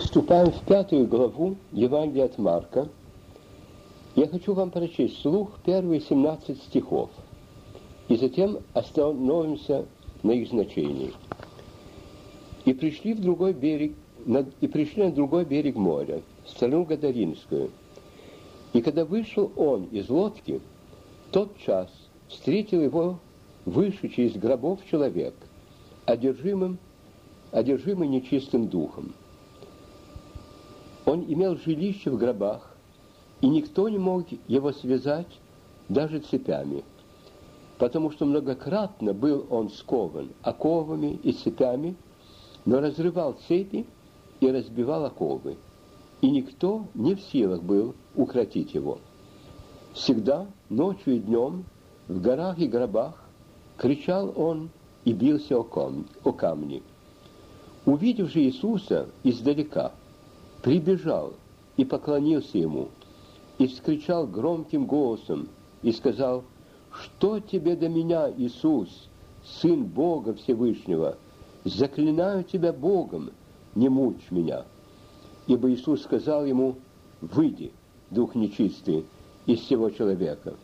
Вступаем в пятую главу Евангелия от Марка. Я хочу вам прочесть вслух первые 17 стихов, и затем остановимся на их значении. «И пришли в другой берег, на, и пришли на другой берег моря, страну Гадаринскую. И когда вышел он из лодки, тот час встретил его вышедший из гробов человек, одержимым, одержимый нечистым духом. Он имел жилище в гробах, и никто не мог его связать даже цепями, потому что многократно был он скован оковами и цепями, но разрывал цепи и разбивал оковы, и никто не в силах был укротить его. Всегда, ночью и днем, в горах и гробах, кричал он и бился о, ком, о камни. Увидев же Иисуса издалека, прибежал и поклонился ему, и вскричал громким голосом, и сказал, «Что тебе до меня, Иисус, Сын Бога Всевышнего? Заклинаю тебя Богом, не мучь меня». Ибо Иисус сказал ему, «Выйди, дух нечистый, из всего человека».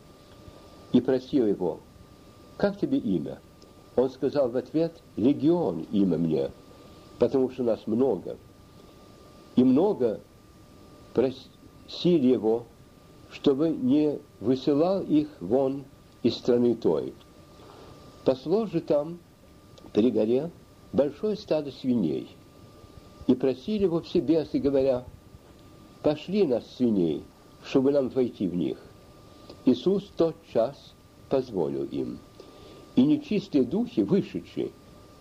И просил его, «Как тебе имя?» Он сказал в ответ, «Легион имя мне, потому что нас много». И много просили его, чтобы не высылал их вон из страны той. Посло же там, при горе, большое стадо свиней. И просили его все бесы, говоря, «Пошли нас, свиней, чтобы нам войти в них». Иисус тот час позволил им. И нечистые духи, вышедшие,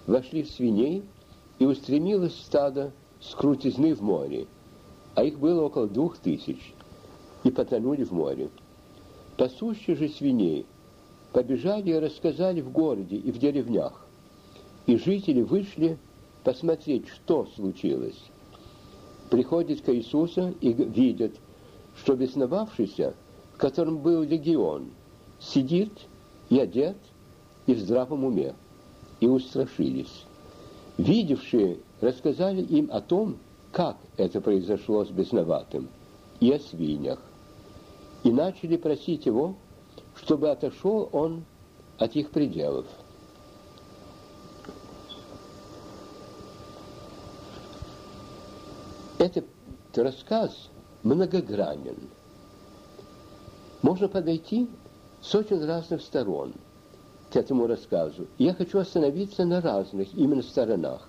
вошли в свиней, и устремилось стадо с крутизны в море, а их было около двух тысяч, и потонули в море. Пасущие же свиней побежали и рассказали в городе и в деревнях, и жители вышли посмотреть, что случилось. Приходят к Иисусу и видят, что бесновавшийся, в котором был легион, сидит и одет, и в здравом уме, и устрашились. Видевшие рассказали им о том, как это произошло с бесноватым, и о свиньях, и начали просить его, чтобы отошел он от их пределов. Этот рассказ многогранен. Можно подойти с очень разных сторон к этому рассказу. Я хочу остановиться на разных именно сторонах.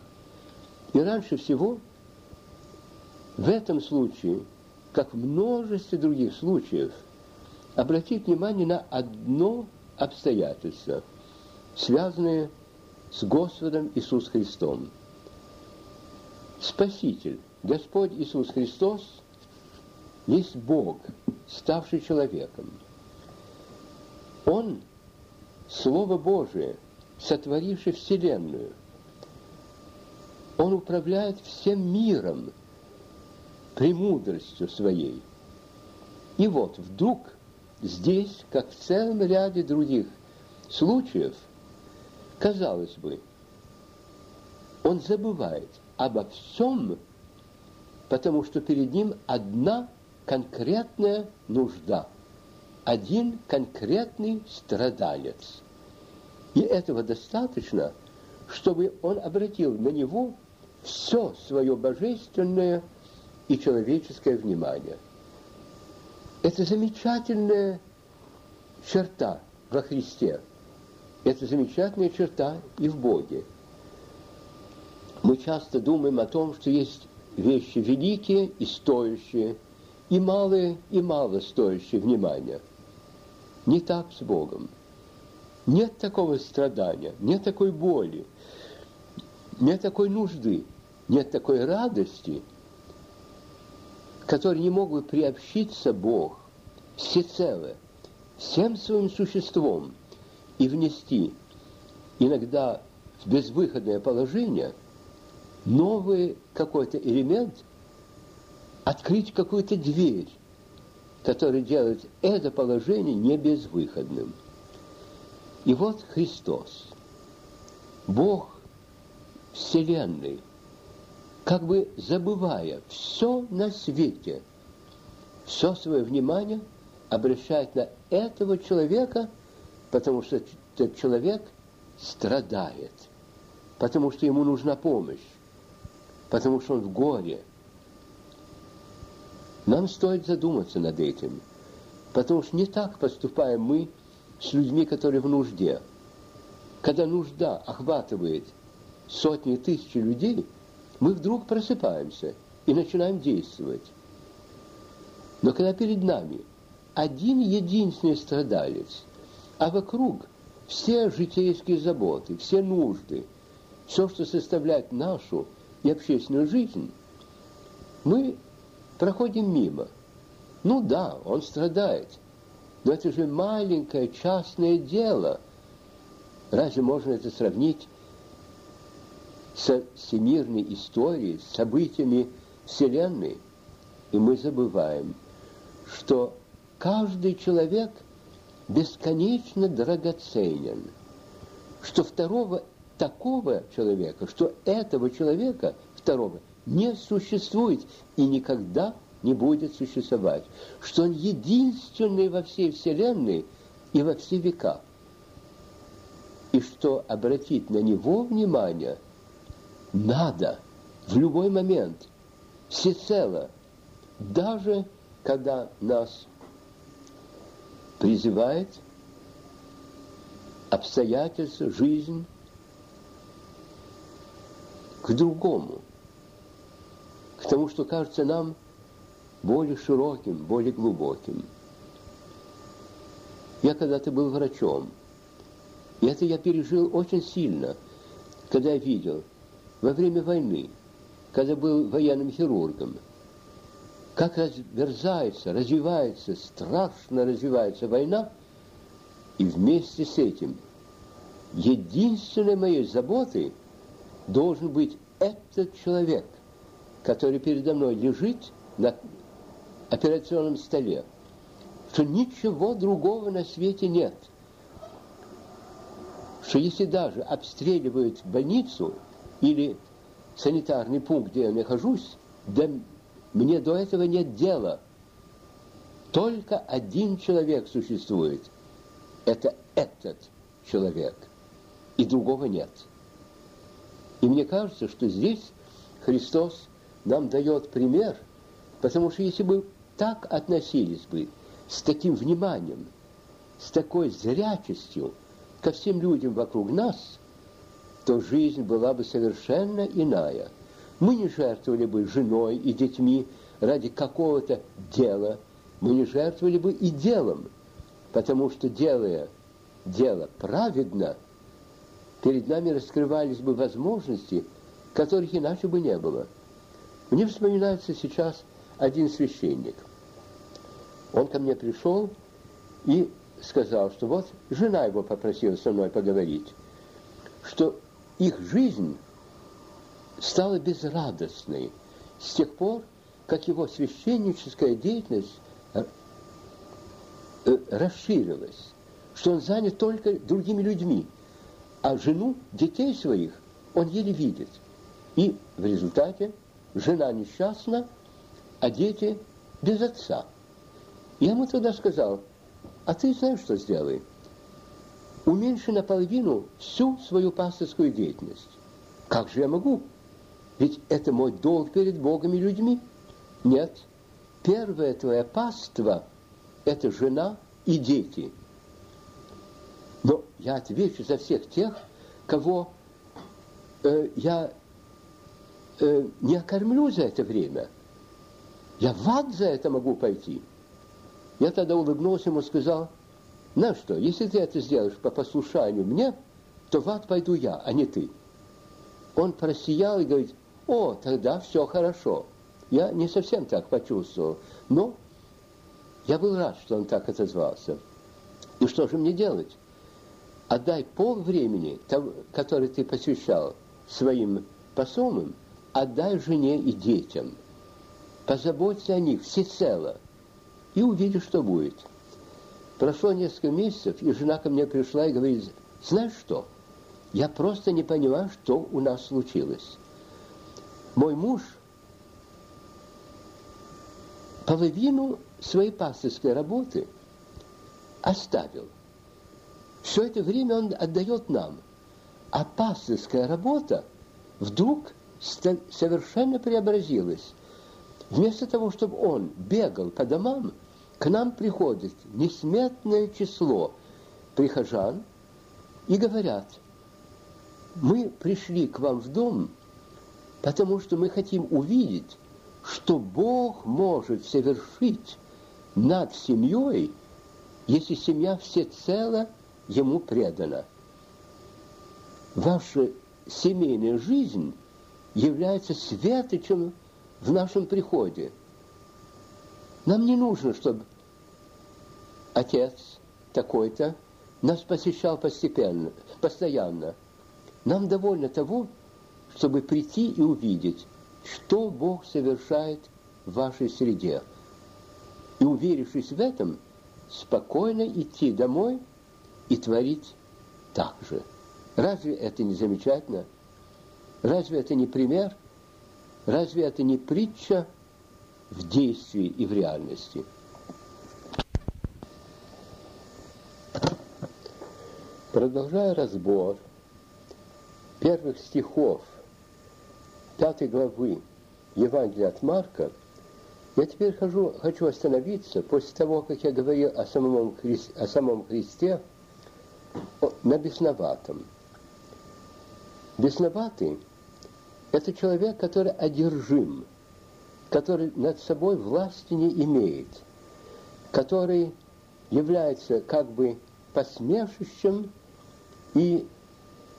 И раньше всего в этом случае, как в множестве других случаев, обратить внимание на одно обстоятельство, связанное с Господом Иисусом Христом. Спаситель, Господь Иисус Христос, есть Бог, ставший человеком. Он – Слово Божие, сотворивший Вселенную – он управляет всем миром премудростью своей. И вот вдруг здесь, как в целом ряде других случаев, казалось бы, он забывает обо всем, потому что перед ним одна конкретная нужда, один конкретный страдалец. И этого достаточно, чтобы он обратил на него все свое божественное и человеческое внимание. Это замечательная черта во Христе. Это замечательная черта и в Боге. Мы часто думаем о том, что есть вещи великие и стоящие, и малые и мало стоящие внимания. Не так с Богом. Нет такого страдания, нет такой боли, нет такой нужды, нет такой радости, которой не мог бы приобщиться Бог всецело, всем своим существом и внести иногда в безвыходное положение новый какой-то элемент, открыть какую-то дверь, которая делает это положение не безвыходным. И вот Христос, Бог Вселенной, как бы забывая все на свете, все свое внимание обращает на этого человека, потому что этот человек страдает, потому что ему нужна помощь, потому что он в горе. Нам стоит задуматься над этим, потому что не так поступаем мы с людьми, которые в нужде. Когда нужда охватывает сотни тысяч людей, мы вдруг просыпаемся и начинаем действовать. Но когда перед нами один единственный страдалец, а вокруг все житейские заботы, все нужды, все, что составляет нашу и общественную жизнь, мы проходим мимо. Ну да, он страдает, но это же маленькое частное дело. Разве можно это сравнить со всемирной историей, с событиями Вселенной? И мы забываем, что каждый человек бесконечно драгоценен, что второго такого человека, что этого человека второго не существует и никогда не будет существовать, что он единственный во всей Вселенной и во все века, и что обратить на него внимание надо в любой момент, всецело, даже когда нас призывает обстоятельства, жизнь к другому, к тому, что кажется нам более широким, более глубоким. Я когда-то был врачом, и это я пережил очень сильно, когда я видел во время войны, когда был военным хирургом – как разверзается, развивается, страшно развивается война, и вместе с этим единственной моей заботой должен быть этот человек, который передо мной лежит на операционном столе, что ничего другого на свете нет. Что если даже обстреливают больницу или санитарный пункт, где я нахожусь, да мне до этого нет дела. Только один человек существует. Это этот человек. И другого нет. И мне кажется, что здесь Христос нам дает пример, потому что если бы так относились бы, с таким вниманием, с такой зрячестью ко всем людям вокруг нас, то жизнь была бы совершенно иная – мы не жертвовали бы женой и детьми ради какого-то дела. Мы не жертвовали бы и делом, потому что, делая дело праведно, перед нами раскрывались бы возможности, которых иначе бы не было. Мне вспоминается сейчас один священник. Он ко мне пришел и сказал, что вот жена его попросила со мной поговорить, что их жизнь стала безрадостной с тех пор, как его священническая деятельность э, э, расширилась, что он занят только другими людьми, а жену, детей своих он еле видит. И в результате жена несчастна, а дети без отца. Я ему тогда сказал, а ты знаешь, что сделай? Уменьши наполовину всю свою пасторскую деятельность. Как же я могу? Ведь это мой долг перед Богом и людьми. Нет. Первое твое паство – это жена и дети. Но я отвечу за всех тех, кого э, я э, не окормлю за это время. Я в ад за это могу пойти. Я тогда улыбнулся ему и сказал, на что, если ты это сделаешь по послушанию мне, то в ад пойду я, а не ты. Он просиял и говорит, о, тогда все хорошо. Я не совсем так почувствовал, но я был рад, что он так отозвался. И что же мне делать? Отдай пол времени, который ты посвящал своим посомам, отдай жене и детям. Позаботься о них всецело и увидишь, что будет. Прошло несколько месяцев, и жена ко мне пришла и говорит, знаешь что, я просто не понимаю, что у нас случилось. мой муж половину своей пасторской работы оставил. Все это время он отдает нам. А пасторская работа вдруг совершенно преобразилась. Вместо того, чтобы он бегал по домам, к нам приходит несметное число прихожан и говорят, мы пришли к вам в дом, потому что мы хотим увидеть, что Бог может совершить над семьей, если семья всецело Ему предана. Ваша семейная жизнь является светочем в нашем приходе. Нам не нужно, чтобы отец такой-то нас посещал постепенно, постоянно. Нам довольно того, чтобы прийти и увидеть, что Бог совершает в вашей среде. И уверившись в этом, спокойно идти домой и творить так же. Разве это не замечательно? Разве это не пример? Разве это не притча в действии и в реальности? Продолжая разбор первых стихов пятой главы Евангелия от Марка, я теперь хожу, хочу остановиться после того, как я говорил о самом, Хри... о самом Христе, на бесноватом. Бесноватый – это человек, который одержим, который над собой власти не имеет, который является как бы посмешищем и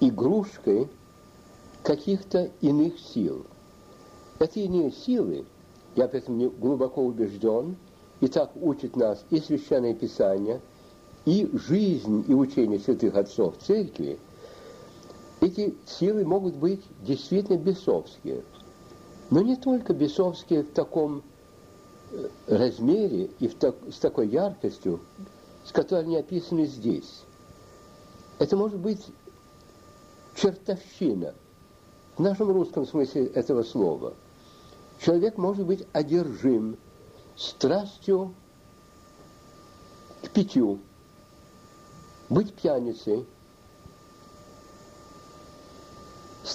игрушкой каких-то иных сил. Эти иные силы, я в этом глубоко убежден, и так учит нас и Священное Писание, и жизнь и учение святых отцов церкви, эти силы могут быть действительно бесовские. Но не только бесовские в таком э, размере и в так, с такой яркостью, с которой они описаны здесь. Это может быть чертовщина – в нашем русском смысле этого слова. Человек может быть одержим страстью к питью, быть пьяницей,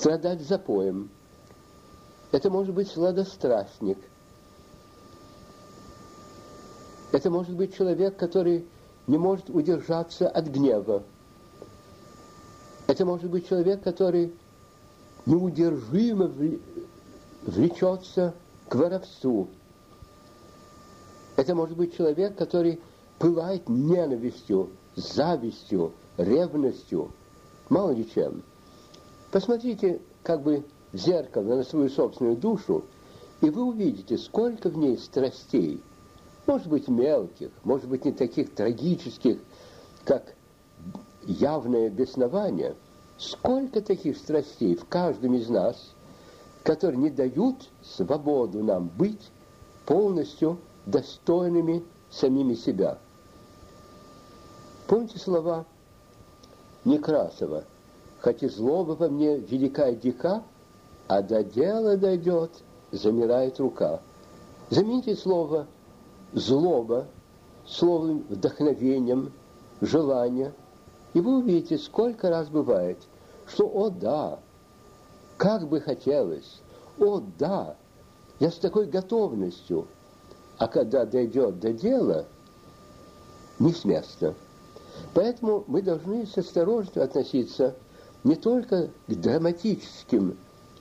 страдать запоем. Это может быть сладострастник. Это может быть человек, который не может удержаться от гнева. Это может быть человек, который неудержимо влечется к воровству. Это может быть человек, который пылает ненавистью, завистью, ревностью, мало ли чем. Посмотрите как бы в зеркало на свою собственную душу, и вы увидите, сколько в ней страстей. Может быть, мелких, может быть, не таких трагических, как явное беснование – Сколько таких страстей в каждом из нас, которые не дают свободу нам быть полностью достойными самими себя. Помните слова Некрасова? Хоть и злоба во мне велика и дика, а до дела дойдет, замирает рука. Замените слово злоба словом вдохновением, желание, и вы увидите, сколько раз бывает – что «О да, как бы хотелось, о да, я с такой готовностью». А когда дойдет до дела, не с места. Поэтому мы должны с осторожностью относиться не только к драматическим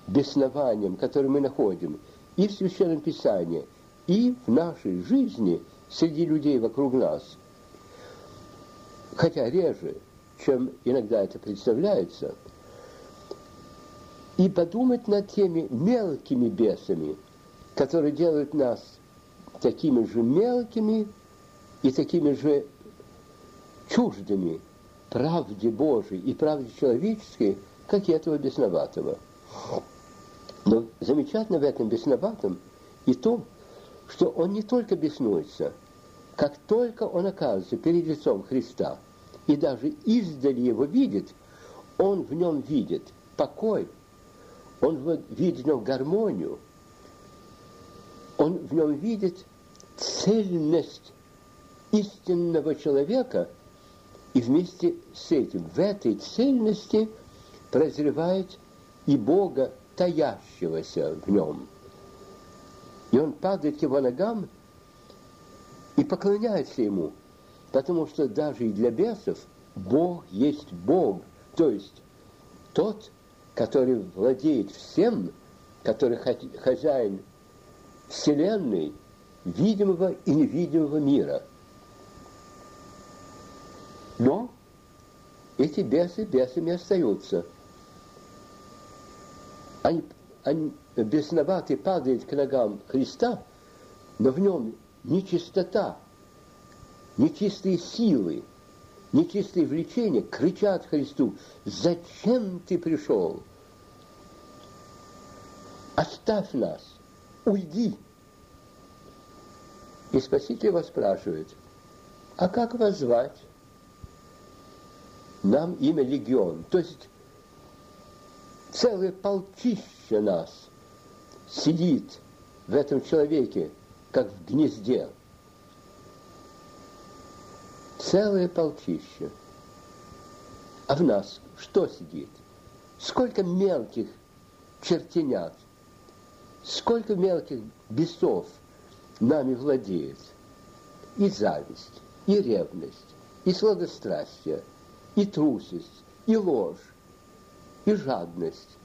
беснованиям, которые мы находим и в Священном Писании, и в нашей жизни среди людей вокруг нас. Хотя реже, чем иногда это представляется – и подумать над теми мелкими бесами, которые делают нас такими же мелкими и такими же чуждыми правде Божией и правде человеческой, как и этого бесноватого. Но замечательно в этом бесноватом и то, что он не только беснуется, как только он оказывается перед лицом Христа и даже издали его видит, он в нем видит покой, Он видит в нем гармонию, он в нем видит цельность истинного человека, и вместе с этим, в этой цельности прозревает и Бога, таящегося в нем. И он падает к его ногам и поклоняется ему, потому что даже и для бесов Бог есть Бог, то есть тот, который владеет всем, который хозяин Вселенной, видимого и невидимого мира. Но эти бесы бесами остаются. Они, они бесноватый падает к ногам Христа, но в нем нечистота, нечистые силы, нечистые влечения кричат Христу, зачем ты пришел? Оставь нас, уйди. И Спаситель его спрашивает, а как вас звать? Нам имя Легион, то есть целое полчище нас сидит в этом человеке, как в гнезде. Целое полчище. А в нас что сидит? Сколько мелких чертенят, сколько мелких бесов нами владеет. И зависть, и ревность, и сладострастие, и трусость, и ложь, и жадность,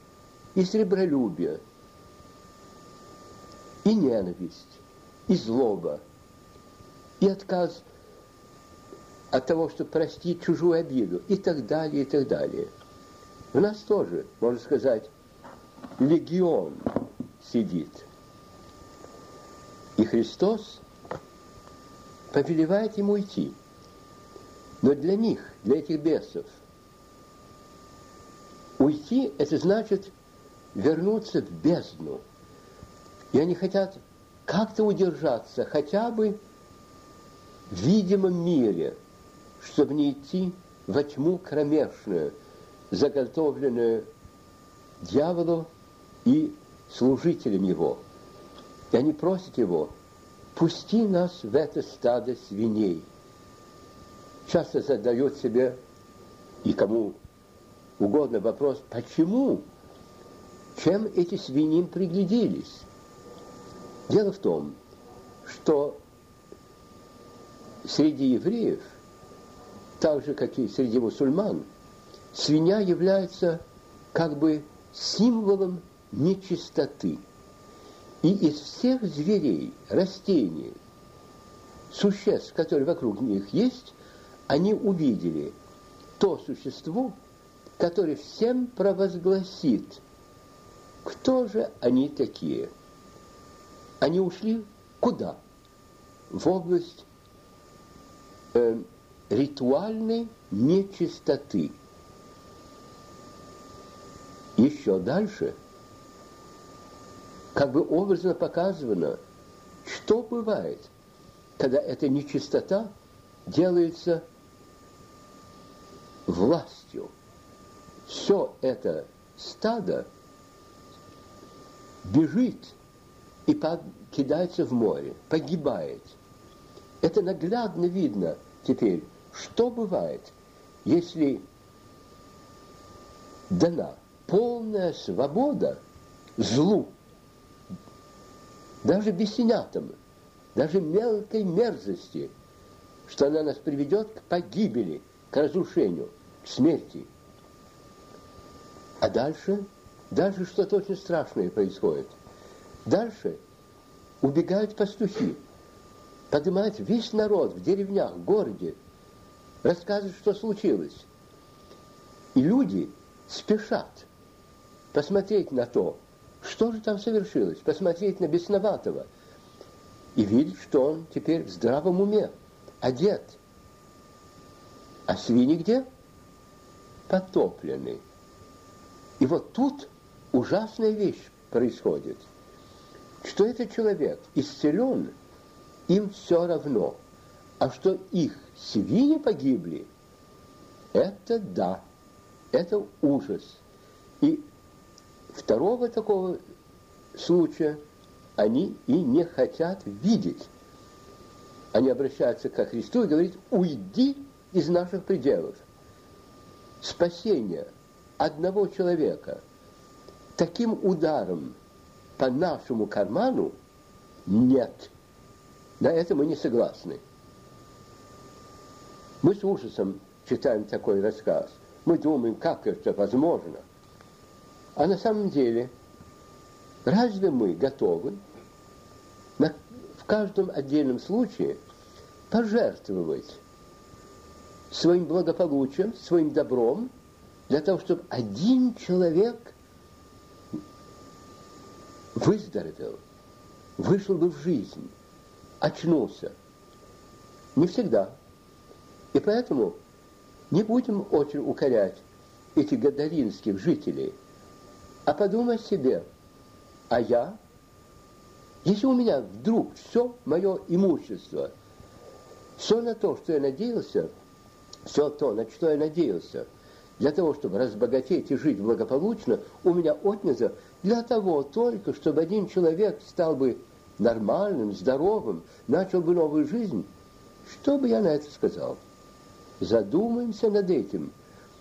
и сребролюбие, и ненависть, и злоба, и отказ от того, чтобы простить чужую обиду, и так далее, и так далее. У нас тоже, можно сказать, легион сидит. И Христос повелевает ему идти. Но для них, для этих бесов, уйти – это значит вернуться в бездну. И они хотят как-то удержаться хотя бы в видимом мире, чтобы не идти во тьму кромешную, заготовленную дьяволу и служителям его. И они просят его, пусти нас в это стадо свиней. Часто задает себе и кому угодно вопрос, почему? Чем эти свиньи пригляделись? Дело в том, что среди евреев, так же, как и среди мусульман, свинья является как бы символом нечистоты. И из всех зверей, растений, существ, которые вокруг них есть, они увидели то существо, которое всем провозгласит, кто же они такие. Они ушли куда? В область э, ритуальной нечистоты. Еще дальше – как бы образно показано, что бывает, когда эта нечистота делается властью. Все это стадо бежит и кидается в море, погибает. Это наглядно видно теперь, что бывает, если дана полная свобода злу, даже бесенятам, даже мелкой мерзости, что она нас приведет к погибели, к разрушению, смерти. А дальше, дальше что-то очень страшное происходит. Дальше убегают пастухи, поднимают весь народ в деревнях, в городе, рассказывают, что случилось. И люди спешат посмотреть на то, что же там совершилось? Посмотреть на бесноватого и видеть, что он теперь в здравом уме, одет. А свиньи где? Потоплены. И вот тут ужасная вещь происходит, что этот человек исцелен, им все равно. А что их свиньи погибли, это да, это ужас. И второго такого случая они и не хотят видеть. Они обращаются ко Христу и говорят, уйди из наших пределов. Спасение одного человека таким ударом по нашему карману нет. На это мы не согласны. Мы с ужасом читаем такой рассказ. Мы думаем, как это возможно. А на самом деле, разве мы готовы на, в каждом отдельном случае пожертвовать своим благополучием, своим добром, для того, чтобы один человек выздоровел, вышел бы в жизнь, очнулся. Не всегда. И поэтому не будем очень укорять этих гадаринских жителей, а подумай себе, а я, если у меня вдруг все мое имущество, все на то, что я надеялся, все то, на что я надеялся, для того, чтобы разбогатеть и жить благополучно, у меня отнято для того только, чтобы один человек стал бы нормальным, здоровым, начал бы новую жизнь. Что бы я на это сказал? Задумаемся над этим,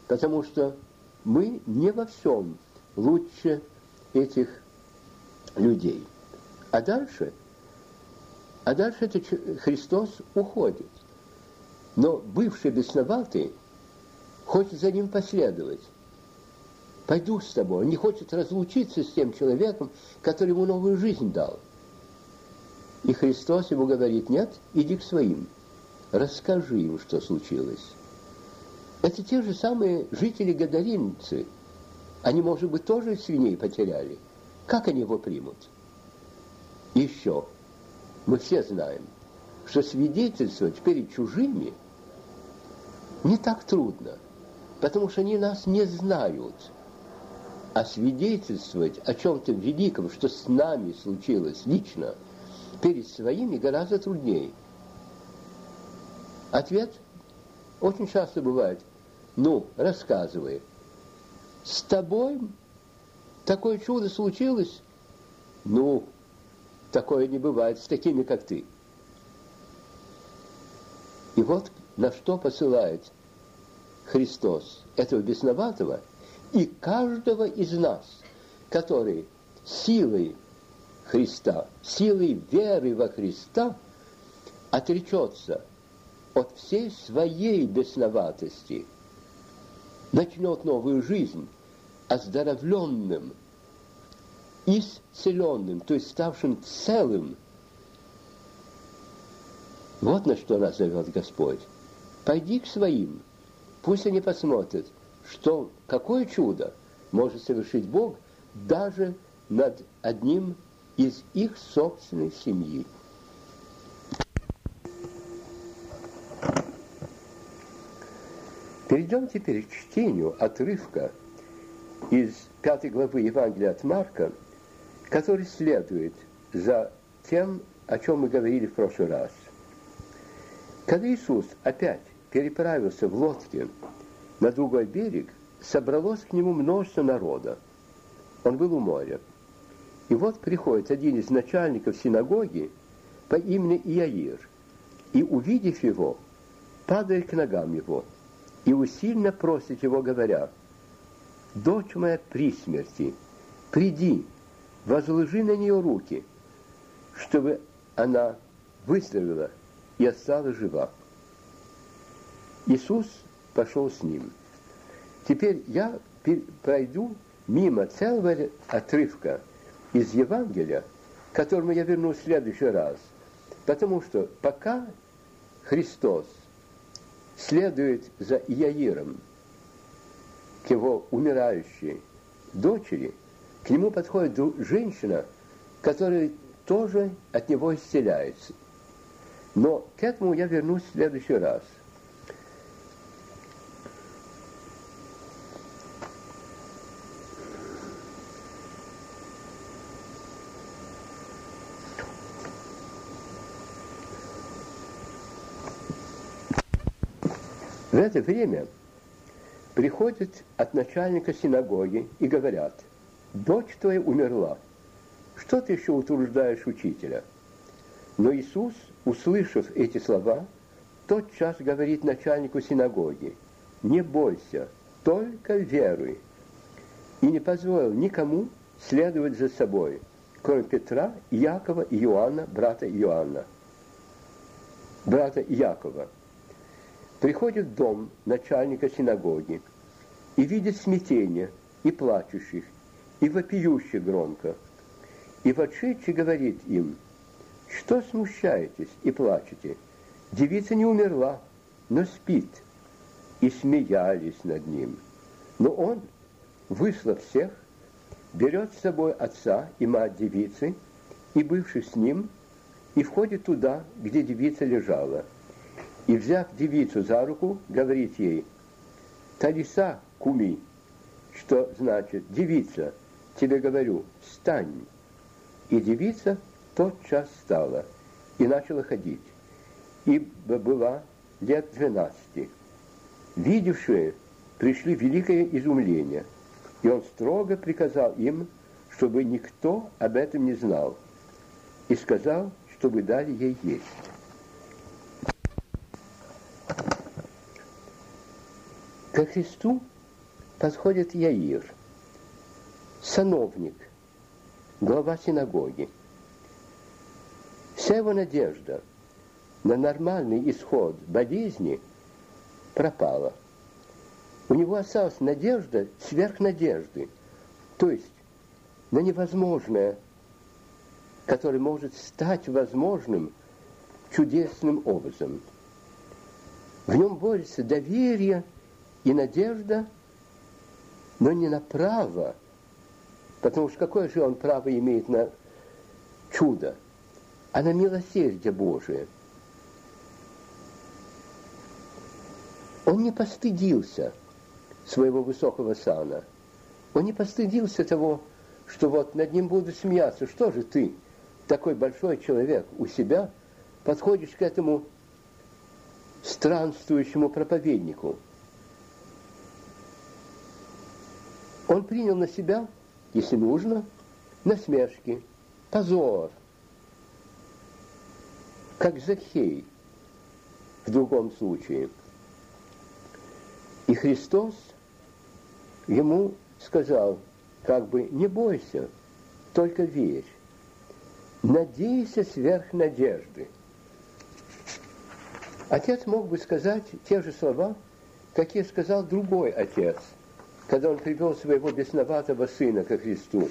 потому что мы не во всем лучше этих людей. А дальше, а дальше это Христос уходит. Но бывший бесноватый хочет за ним последовать. Пойду с тобой. Он не хочет разлучиться с тем человеком, который ему новую жизнь дал. И Христос ему говорит, нет, иди к своим расскажи им, что случилось. Это те же самые жители Гадаринцы. Они, может быть, тоже свиней потеряли. Как они его примут? Еще, мы все знаем, что свидетельствовать перед чужими не так трудно, потому что они нас не знают. А свидетельствовать о чем-то великом, что с нами случилось лично, перед своими гораздо труднее – Ответ очень часто бывает, ну, рассказывай, с тобой такое чудо случилось? Ну, такое не бывает с такими, как ты. И вот на что посылает Христос этого бесноватого и каждого из нас, который силой Христа, силой веры во Христа отречется – от всей своей бесноватости начнет новую жизнь оздоровленным, исцеленным, то есть ставшим целым. Вот на что нас зовет Господь. Пойди к своим, пусть они посмотрят, что какое чудо может совершить Бог даже над одним из их собственной семьи. Перейдем теперь к чтению отрывка из пятой главы Евангелия от Марка, который следует за тем, о чем мы говорили в прошлый раз. Когда Иисус опять переправился в лодке на другой берег, собралось к нему множество народа. Он был у моря. И вот приходит один из начальников синагоги по имени Иаир, и, увидев его, падает к ногам его – и усильно просит его, говоря, «Дочь моя при смерти, приди, возложи на нее руки, чтобы она выздоровела и осталась жива». Иисус пошел с ним. Теперь я пройду мимо целого отрывка из Евангелия, к которому я вернусь в следующий раз. Потому что пока Христос следует за Яиром к его умирающей дочери, к нему подходит женщина, которая тоже от него исцеляется. Но к этому я вернусь в следующий раз – В это время приходят от начальника синагоги и говорят, дочь твоя умерла. Что ты еще утруждаешь учителя? Но Иисус, услышав эти слова, тот час говорит начальнику синагоги, не бойся, только веруй. И не позволил никому следовать за собой, кроме Петра, Якова и Иоанна, брата Иоанна, брата Якова. Приходит в дом начальника синагоги и видит смятение и плачущих, и вопиющих громко. И вошедший говорит им, что смущаетесь и плачете? Девица не умерла, но спит. И смеялись над ним. Но он, выслав всех, берет с собой отца и мать девицы, и бывших с ним, и входит туда, где девица лежала. И, взяв девицу за руку, говорит ей, «Талиса, куми», что значит «девица, тебе говорю, встань». И девица тотчас стала и начала ходить, ибо была лет двенадцати. Видевшие пришли великое изумление, и он строго приказал им, чтобы никто об этом не знал, и сказал, чтобы дали ей есть. Ко Христу подходит Яир, сановник, глава синагоги. Вся его надежда на нормальный исход болезни пропала. У него осталась надежда сверх надежды, то есть на невозможное, которое может стать возможным чудесным образом. В нем борется доверие и надежда, но не на право, потому что какое же он право имеет на чудо – а на милосердие Божие. Он не постыдился своего высокого сана. Он не постыдился того, что вот над ним будут смеяться. Что же ты, такой большой человек, у себя подходишь к этому странствующему проповеднику? Он принял на себя, если нужно, насмешки, позор – как Захей в другом случае. И Христос ему сказал, как бы, не бойся, только верь. Надейся сверх надежды. Отец мог бы сказать те же слова, какие сказал другой отец, когда он привел своего бесноватого сына ко Христу.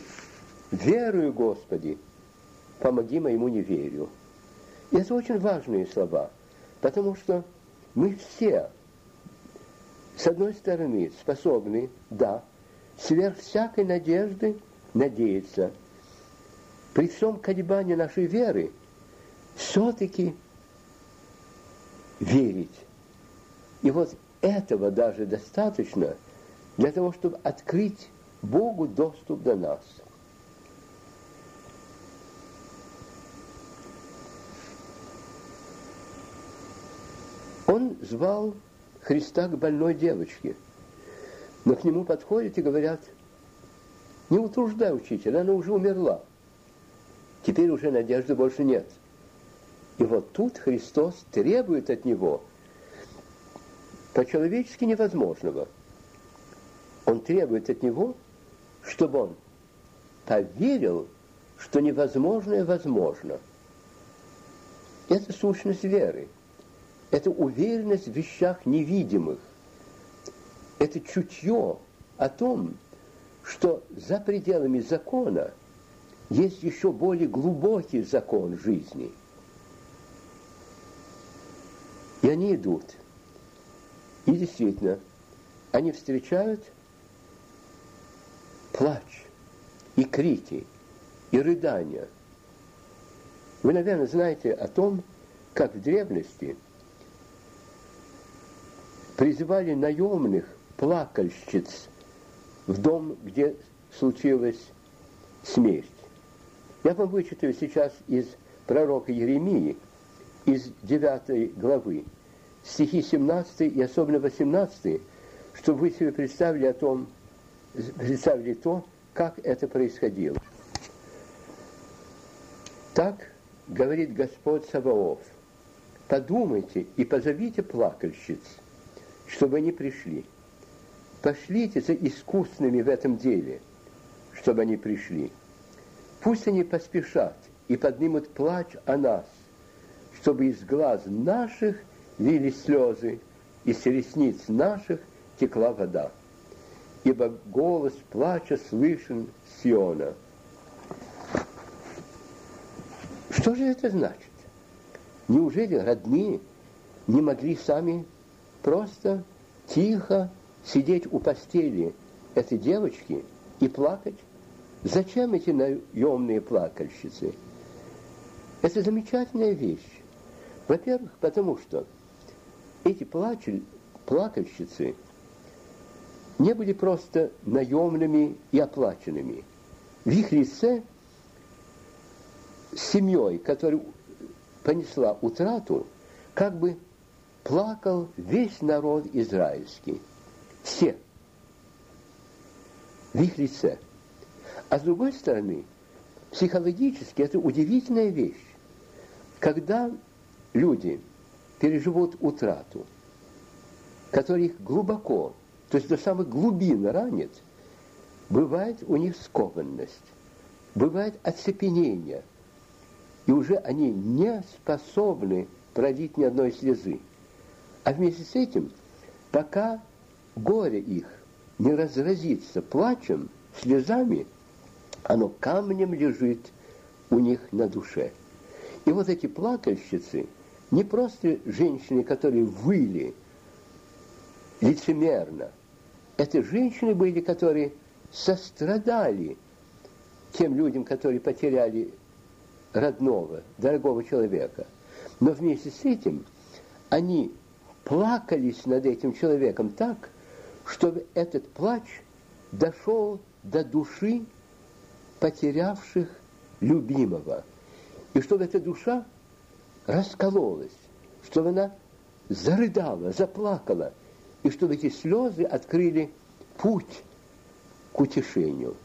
«Верую, Господи, помоги моему неверию». И это очень важные слова, потому что мы все, с одной стороны, способны, да, сверх всякой надежды надеяться. При всем колебании нашей веры все-таки верить. И вот этого даже достаточно для того, чтобы открыть Богу доступ до нас – Он звал Христа к больной девочке. Но к нему подходят и говорят, не утруждай учителя, она уже умерла. Теперь уже надежды больше нет. И вот тут Христос требует от него по-человечески невозможного. Он требует от него, чтобы он поверил, что невозможное возможно. Это сущность веры – это уверенность в вещах невидимых. Это чутье о том, что за пределами закона есть еще более глубокий закон жизни. И они идут. И действительно, они встречают плач и крики, и рыдания. Вы, наверное, знаете о том, как в древности – призывали наемных плакальщиц в дом, где случилась смерть. Я вам вычитаю сейчас из пророка Еремии, из 9 главы, стихи 17 и особенно 18, чтобы вы себе представили о том, представили то, как это происходило. Так говорит Господь Саваоф, подумайте и позовите плакальщиц, чтобы они пришли. Пошлите за искусными в этом деле, чтобы они пришли. Пусть они поспешат и поднимут плач о нас, чтобы из глаз наших лили слезы, и с ресниц наших текла вода. Ибо голос плача слышен Сиона. Что же это значит? Неужели родные не могли сами просто тихо сидеть у постели этой девочки и плакать? Зачем эти наемные плакальщицы? Это замечательная вещь. Во-первых, потому что эти плачель, плакальщицы не были просто наемными и оплаченными. В их лице семьей, которая понесла утрату, как бы плакал весь народ израильский. Все. В их лице. А с другой стороны, психологически это удивительная вещь. Когда люди переживут утрату, которая их глубоко, то есть до самых глубин ранит, бывает у них скованность, бывает оцепенение, и уже они не способны пролить ни одной слезы. А вместе с этим, пока горе их не разразится плачем, слезами, оно камнем лежит у них на душе. И вот эти плакальщицы, не просто женщины, которые выли лицемерно, это женщины были, которые сострадали тем людям, которые потеряли родного, дорогого человека. Но вместе с этим они плакались над этим человеком так, чтобы этот плач дошел до души потерявших любимого. И чтобы эта душа раскололась, чтобы она зарыдала, заплакала, и чтобы эти слезы открыли путь к утешению.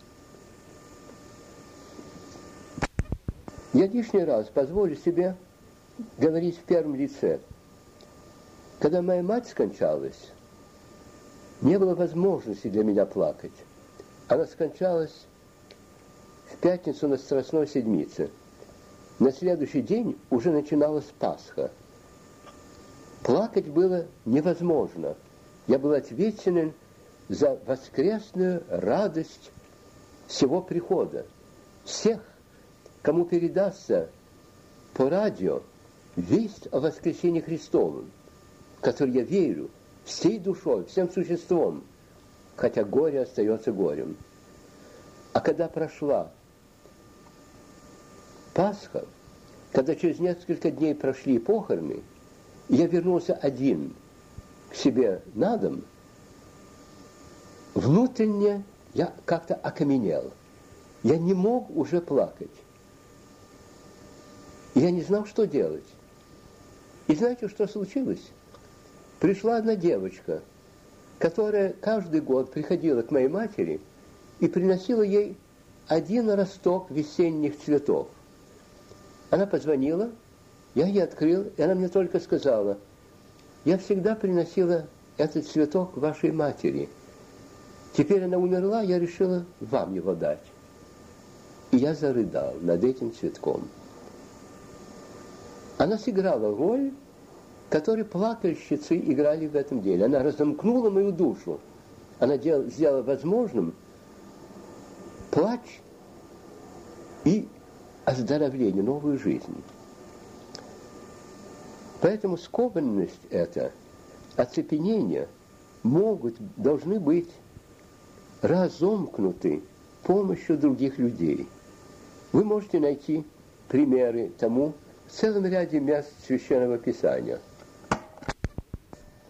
Я лишний раз позволю себе говорить в первом лице. Когда моя мать скончалась, не было возможности для меня плакать. Она скончалась в пятницу на Страстной Седмице. На следующий день уже начиналась Пасха. Плакать было невозможно. Я был ответственен за воскресную радость всего прихода. Всех, кому передастся по радио весть о воскресении Христовом, в который я верю всей душой, всем существом, хотя горе остается горем. А когда прошла Пасха, когда через несколько дней прошли похороны, я вернулся один к себе на дом, внутренне я как-то окаменел. Я не мог уже плакать. Я не знал, что делать. И знаете, что случилось? Пришла одна девочка, которая каждый год приходила к моей матери и приносила ей один росток весенних цветов. Она позвонила, я ей открыл, и она мне только сказала, я всегда приносила этот цветок вашей матери. Теперь она умерла, я решила вам его дать. И я зарыдал над этим цветком. Она сыграла роль, которую плакальщицы играли в этом деле. Она разомкнула мою душу. Она дел, сделала возможным плач и оздоровление, новую жизнь. Поэтому скованность это, оцепенение могут, должны быть разомкнуты помощью других людей. Вы можете найти примеры тому в целом ряде мест Священного Писания.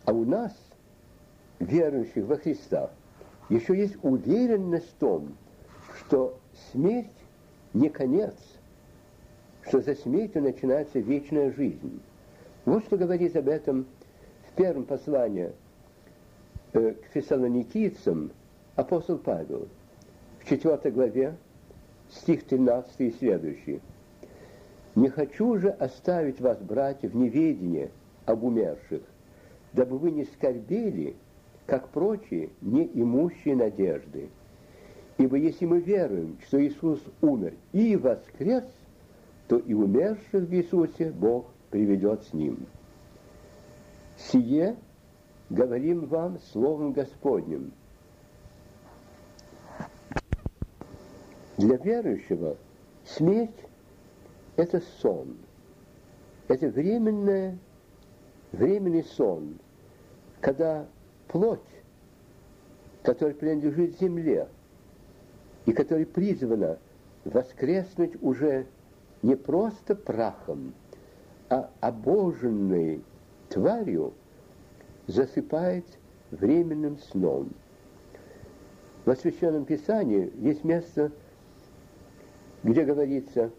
А у нас, верующих во Христа, еще есть уверенность в том, что смерть не конец – что за смертью начинается вечная жизнь. Вот что говорит об этом в первом послании э, к фессалоникийцам апостол Павел. в 4 главе, стих 13 и следующий. «Не хочу же оставить вас, братья, в неведении об умерших, дабы вы не скорбели, как прочие, не имущие надежды. Ибо если мы веруем, что Иисус умер и воскрес, то и умерших в Иисусе Бог приведет с Ним. Сие говорим вам Словом Господним. Для верующего смерть – это сон, это временное, временный сон, когда плоть, которая принадлежит земле и которая призвана воскреснуть уже не просто прахом, обоженной тварью засыпает временным сном. В Священном Писании есть место, где говорится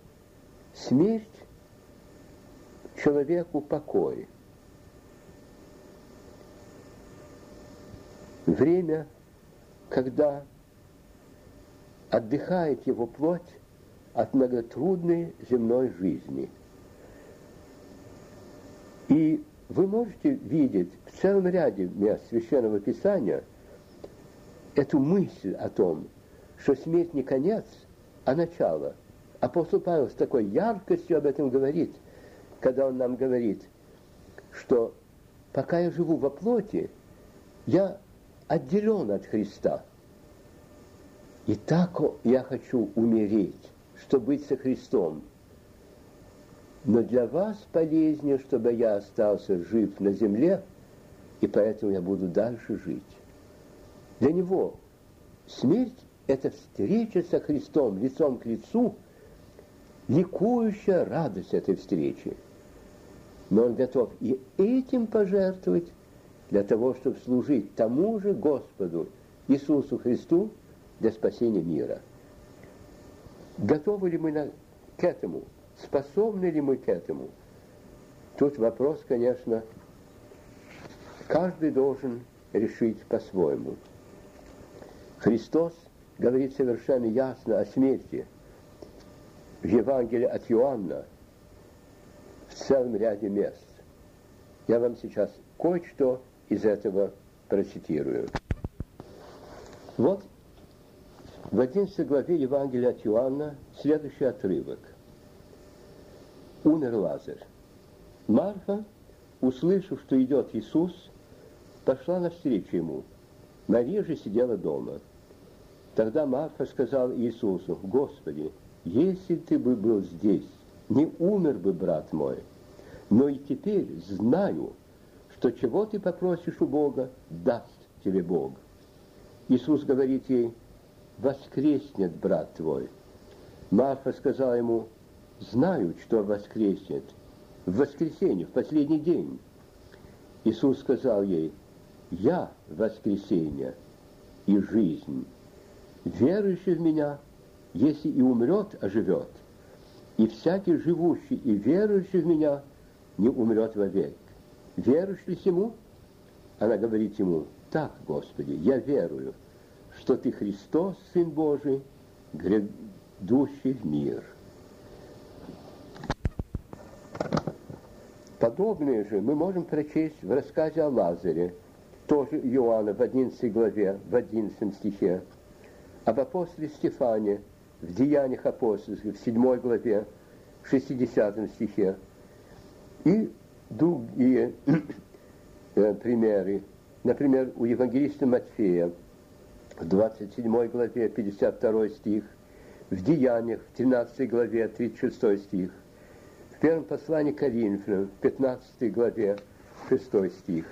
«смерть человеку покой». Время, когда отдыхает его плоть от многотрудной земной жизни. И вы можете видеть в целом ряде мест Священного Писания эту мысль о том, что смерть не конец, а начало. Апостол Павел с такой яркостью об этом говорит, когда он нам говорит, что пока я живу во плоти, я отделен от Христа. И так я хочу умереть, чтобы быть со Христом. Но для вас полезнее, чтобы я остался жив на земле, и поэтому я буду дальше жить. Для него смерть – это встреча со Христом лицом к лицу, ликующая радость этой встречи. Но он готов и этим пожертвовать для того, чтобы служить тому же Господу Иисусу Христу для спасения мира. Готовы ли мы на, к этому? Способны ли мы к этому? Тут вопрос, конечно, каждый должен решить по-своему. Христос говорит совершенно ясно о смерти в Евангелии от Иоанна в целом ряде мест. Я вам сейчас кое-что из этого процитирую. Вот в 11 главе Евангелия от Иоанна следующий отрывок – умер Лазарь. Марфа, услышав, что идет Иисус, пошла навстречу ему. Мария же сидела дома. Тогда Марфа сказала Иисусу, «Господи, если ты бы был здесь, не умер бы брат мой. Но и теперь знаю, что чего ты попросишь у Бога, даст тебе Бог». Иисус говорит ей, «Воскреснет брат твой». Марфа сказала ему, знают, что воскреснет в воскресенье, в последний день. Иисус сказал ей, «Я воскресенье и жизнь. Верующий в Меня, если и умрет, оживет. И всякий живущий и верующий в Меня не умрет вовек. Веруешь ли ему?» Она говорит ему, «Так, Господи, я верую, что Ты Христос, Сын Божий, грядущий в мир». Подобное же мы можем прочесть в рассказе о Лазаре, тоже Иоанна в 11 главе, в 11 стихе, об апостоле Стефане в Деяниях апостольских, в 7 главе, в 60 стихе, и другие э, примеры. Например, у евангелиста Матфея в 27 главе, 52 стих, в Деяниях, в 13 главе, 36 стих, первом послании Коринфянам, 15 главе, 6 стих.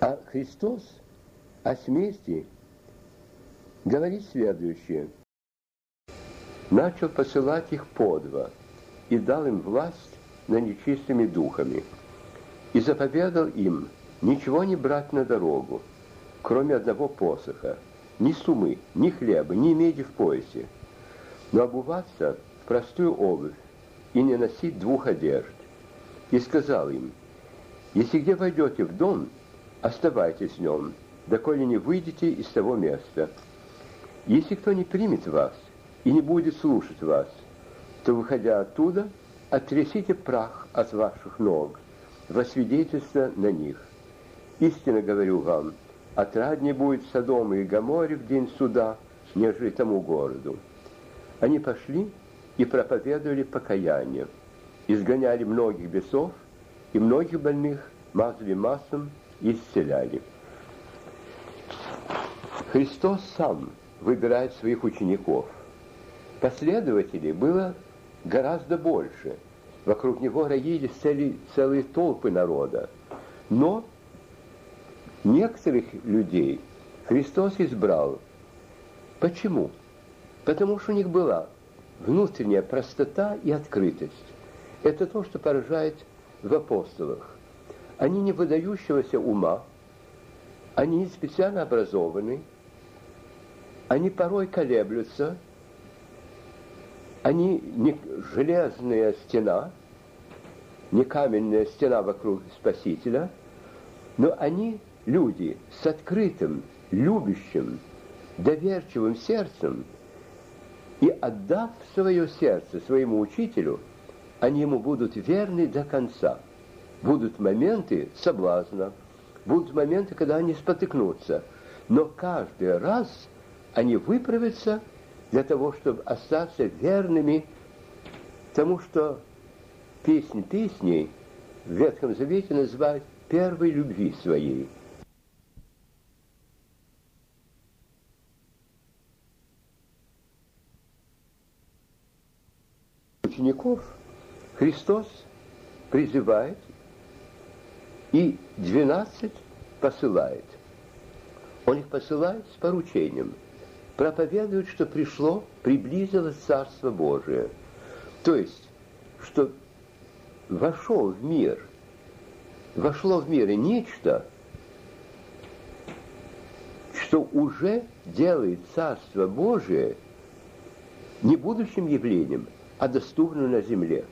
А Христос о смерти говорит следующее. Начал посылать их по два и дал им власть над нечистыми духами. И заповедал им ничего не брать на дорогу, кроме одного посоха, ни сумы, ни хлеба, ни меди в поясе, но обуваться в простую обувь и не носить двух одежд. И сказал им, если где войдете в дом, оставайтесь в нем, доколе не выйдете из того места. Если кто не примет вас и не будет слушать вас, то, выходя оттуда, отрясите прах от ваших ног, во свидетельство на них. Истинно говорю вам, отраднее будет Содома и Гаморе в день суда, нежели тому городу. Они пошли и проповедовали покаяние, изгоняли многих бесов, и многих больных мазали маслом и исцеляли. Христос сам выбирает своих учеников. Последователей было гораздо больше. Вокруг него роились цели, целые толпы народа. Но некоторых людей Христос избрал. Почему? Потому что у них была внутренняя простота и открытость. Это то, что поражает в апостолах. Они не выдающегося ума, они не специально образованы, они порой колеблются, они не железная стена, не каменная стена вокруг Спасителя, но они люди с открытым, любящим, доверчивым сердцем, и отдав свое сердце своему учителю, они ему будут верны до конца. Будут моменты соблазна, будут моменты, когда они спотыкнутся, но каждый раз они выправятся для того, чтобы остаться верными тому, что песнь песней в Ветхом Завете называют первой любви своей. Учеников Христос призывает и двенадцать посылает. Он их посылает с поручением – проповедуют, что пришло, приблизилось Царство Божие. То есть, что вошел в мир, вошло в мир нечто, что уже делает Царство Божие не будущим явлением, а доступным на земле.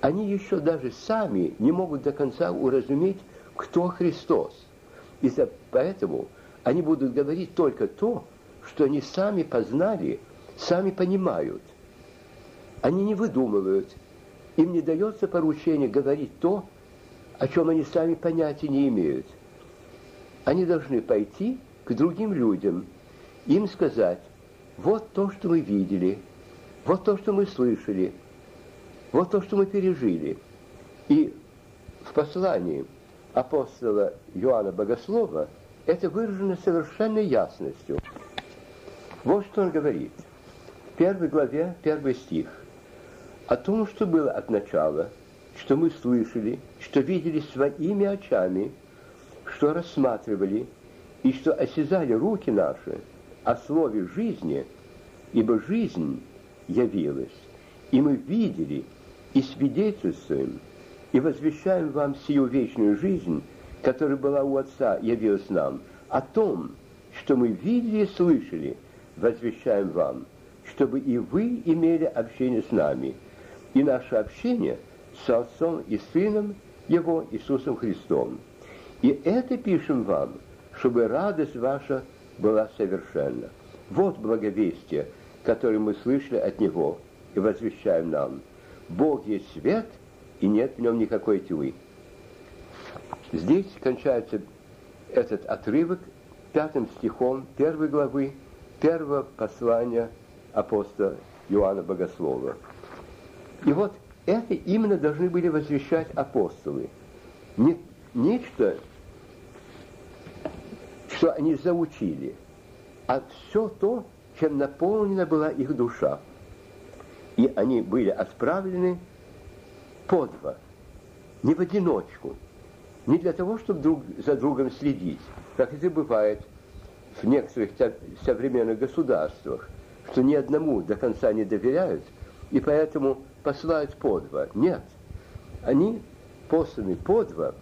Они еще даже сами не могут до конца уразуметь, кто Христос. И поэтому они будут говорить только то, что они сами познали, сами понимают. Они не выдумывают. Им не дается поручение говорить то, о чем они сами понятия не имеют. Они должны пойти к другим людям, им сказать, вот то, что мы видели, вот то, что мы слышали, вот то, что мы пережили. И в послании апостола Иоанна Богослова это выражено совершенной ясностью. Вот что он говорит. В первой главе, первый стих. О том, что было от начала, что мы слышали, что видели своими очами, что рассматривали, и что осязали руки наши о слове жизни, ибо жизнь явилась, и мы видели и свидетельствуем, и возвещаем вам сию вечную жизнь, которая была у Отца, явилась нам, о том, что мы видели и слышали, возвещаем вам, чтобы и вы имели общение с нами, и наше общение с Отцом и Сыном Его Иисусом Христом. И это пишем вам, чтобы радость ваша была совершенна. Вот благовестие, которое мы слышали от Него и возвещаем нам. Бог есть свет, и нет в нем никакой тьмы. Здесь кончается этот отрывок пятым стихом первой главы первого послания апостола Иоанна Богослова. И вот это именно должны были возвещать апостолы. Не, нечто, что они заучили, а все то, чем наполнена была их душа. И они были отправлены по два, не в одиночку, не для того, чтобы друг за другом следить, как это бывает – в некоторых современных государствах, что ни одному до конца не доверяют, и поэтому посылают по два. Нет. Они посланы по два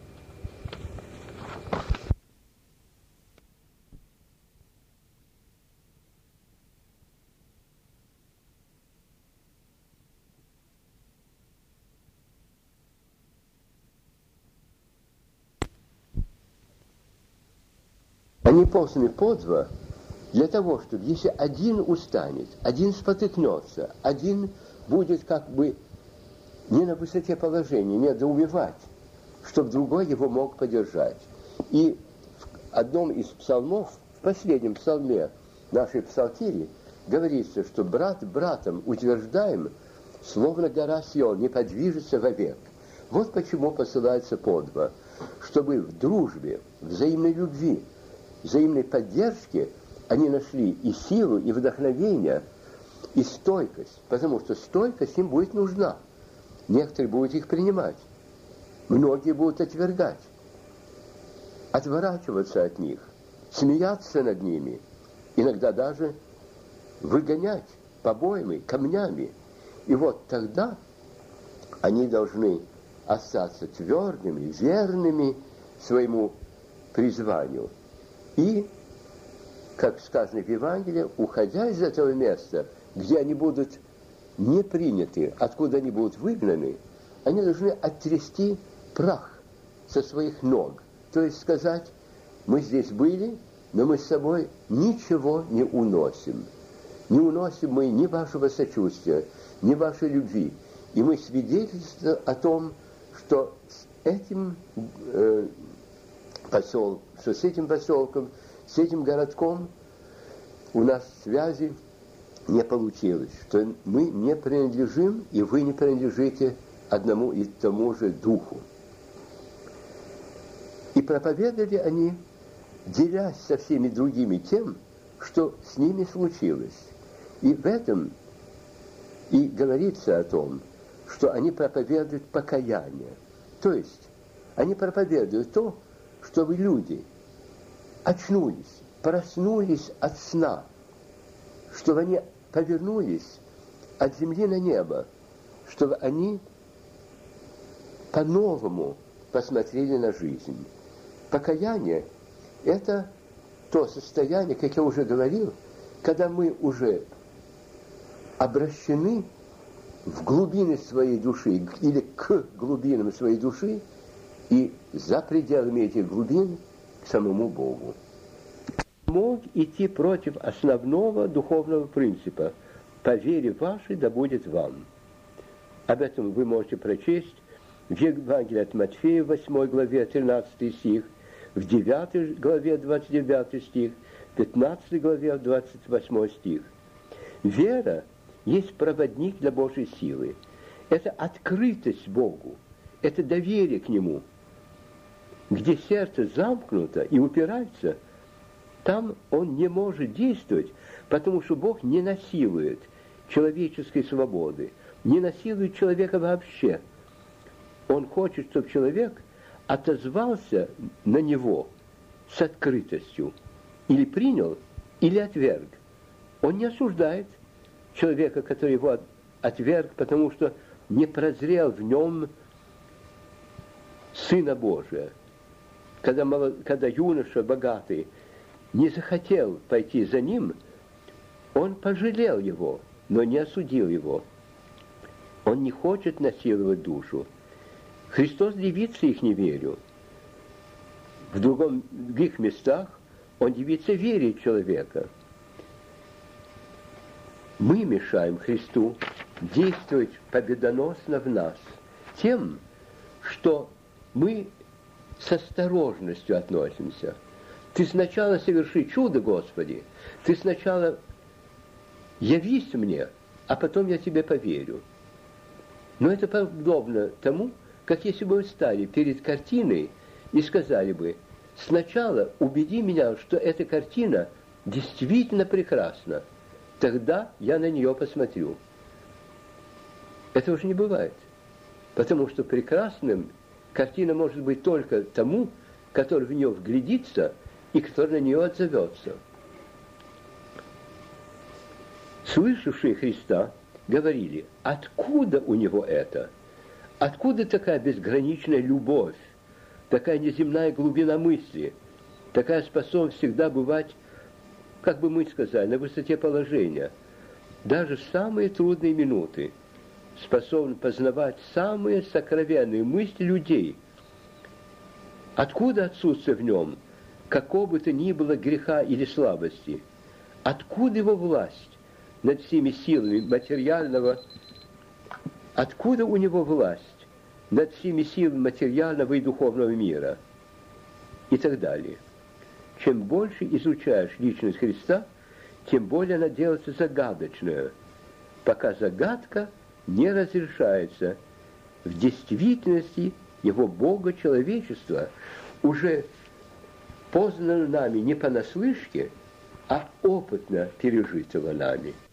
Они посланы по два для того, чтобы если один устанет, один спотыкнется, один будет как бы не на высоте положения, не доумевать, чтобы другой его мог поддержать. И в одном из псалмов, в последнем псалме нашей псалтири, говорится, что брат братом утверждаем, словно гора Сион, не подвижется вовек. Вот почему посылается по два, чтобы в дружбе, взаимной любви, взаимной поддержке они нашли и силу, и вдохновение, и стойкость, потому что стойкость им будет нужна. Некоторые будут их принимать, многие будут отвергать, отворачиваться от них, смеяться над ними, иногда даже выгонять побоями, камнями. И вот тогда они должны остаться твердыми, верными своему призванию. И, как сказано в Евангелии, уходя из этого места, где они будут не приняты, откуда они будут выгнаны, они должны оттрясти прах со своих ног. То есть сказать, мы здесь были, но мы с собой ничего не уносим. Не уносим мы ни вашего сочувствия, ни вашей любви. И мы свидетельствуем о том, что с этим э, посел, что с этим поселком, с этим городком у нас связи не получилось, что мы не принадлежим, и вы не принадлежите одному и тому же духу. И проповедовали они, делясь со всеми другими тем, что с ними случилось. И в этом и говорится о том, что они проповедуют покаяние. То есть они проповедуют то, чтобы люди очнулись, проснулись от сна, чтобы они повернулись от земли на небо, чтобы они по-новому посмотрели на жизнь. Покаяние – это то состояние, как я уже говорил, когда мы уже обращены в глубины своей души или к глубинам своей души и за пределами этих глубин к самому Богу мог идти против основного духовного принципа «по вере вашей да будет вам». Об этом вы можете прочесть в Евангелии от Матфея, 8 главе, 13 стих, в 9 главе, 29 стих, 15 главе, 28 стих. Вера есть проводник для Божьей силы. Это открытость Богу, это доверие к Нему. Где сердце замкнуто и упирается – там он не может действовать, потому что Бог не насилует человеческой свободы, не насилует человека вообще. Он хочет, чтобы человек отозвался на него с открытостью, или принял, или отверг. Он не осуждает человека, который его отверг, потому что не прозрел в нем Сына Божия. Когда, когда юноша богатый не захотел пойти за ним, он пожалел его, но не осудил его. Он не хочет насиловать душу. Христос дивится их не верю. В другом, в других местах он дивится вере человека. Мы мешаем Христу действовать победоносно в нас тем, что мы с осторожностью относимся – ты сначала соверши чудо, Господи. Ты сначала явись мне, а потом я тебе поверю. Но это подобно тому, как если бы вы стали перед картиной и сказали бы, сначала убеди меня, что эта картина действительно прекрасна, тогда я на нее посмотрю. Это уже не бывает. Потому что прекрасным картина может быть только тому, который в нее вглядится – и который на нее отзовется. Слышавшие Христа говорили, откуда у него это? Откуда такая безграничная любовь, такая неземная глубина мысли, такая способность всегда бывать, как бы мы сказали, на высоте положения, даже в самые трудные минуты, способен познавать самые сокровенные мысли людей. Откуда отсутствие в нем – какого бы то ни было греха или слабости. Откуда его власть над всеми силами материального? Откуда у него власть над всеми силами материального и духовного мира? И так далее. Чем больше изучаешь личность Христа, тем более она делается загадочной, пока загадка не разрешается. В действительности его Бога человечества уже познано нами не понаслышке, а опытно пережитого нами –